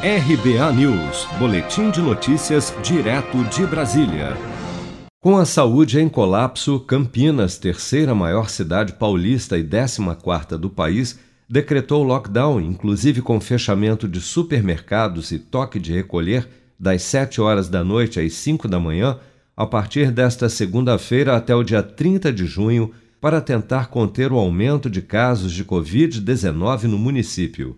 RBA News, Boletim de Notícias, direto de Brasília. Com a saúde em colapso, Campinas, terceira maior cidade paulista e décima quarta do país, decretou lockdown, inclusive com fechamento de supermercados e toque de recolher das 7 horas da noite às 5 da manhã, a partir desta segunda-feira até o dia 30 de junho, para tentar conter o aumento de casos de Covid-19 no município.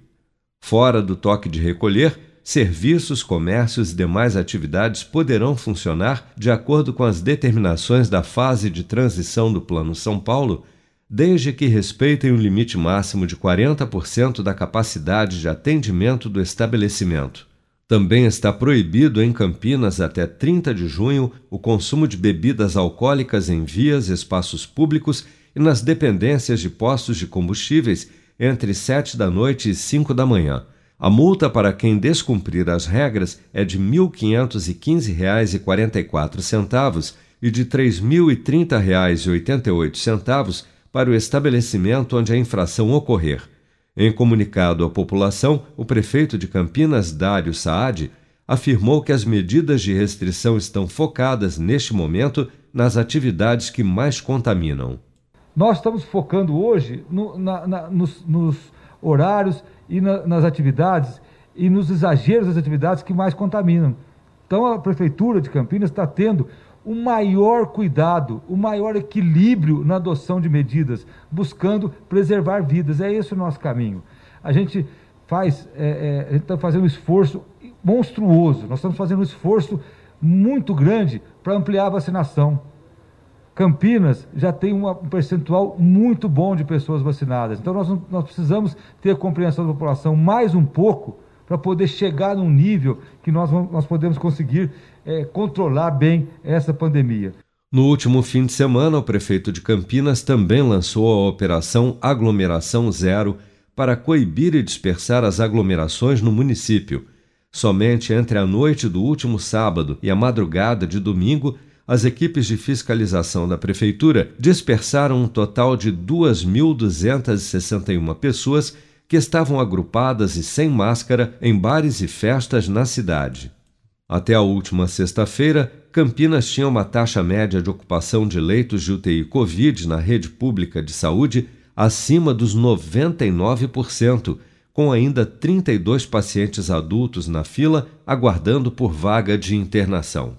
Fora do toque de recolher, serviços, comércios e demais atividades poderão funcionar de acordo com as determinações da fase de transição do Plano São Paulo, desde que respeitem o limite máximo de 40% da capacidade de atendimento do estabelecimento. Também está proibido em Campinas até 30 de junho o consumo de bebidas alcoólicas em vias, espaços públicos e nas dependências de postos de combustíveis entre 7 da noite e 5 da manhã. A multa para quem descumprir as regras é de R$ 1.515,44 e de R$ 3.030,88 para o estabelecimento onde a infração ocorrer. Em comunicado à população, o prefeito de Campinas, Dário Saad, afirmou que as medidas de restrição estão focadas, neste momento, nas atividades que mais contaminam. Nós estamos focando hoje no, na, na, nos, nos, horários e na, nas atividades e nos exageros das atividades que mais contaminam. Então a Prefeitura de Campinas está tendo o maior cuidado, o maior equilíbrio na adoção de medidas, buscando preservar vidas. É esse o nosso caminho. A gente faz, é, é, a gente está fazendo um esforço monstruoso, nós estamos fazendo um esforço muito grande para ampliar a vacinação. Campinas já tem um percentual muito bom de pessoas vacinadas. Então nós, nós precisamos ter a compreensão da população mais um pouco para poder chegar num nível que nós, nós podemos conseguir é, controlar bem essa pandemia. No último fim de semana, o prefeito de Campinas também lançou a Operação Aglomeração Zero para coibir e dispersar as aglomerações no município. Somente entre a noite do último sábado e a madrugada de domingo, as equipes de fiscalização da prefeitura dispersaram um total de 2.261 pessoas que estavam agrupadas e sem máscara em bares e festas na cidade. Até a última sexta-feira, Campinas tinha uma taxa média de ocupação de leitos de UTI Covid na rede pública de saúde acima dos 99%, com ainda 32 pacientes adultos na fila aguardando por vaga de internação.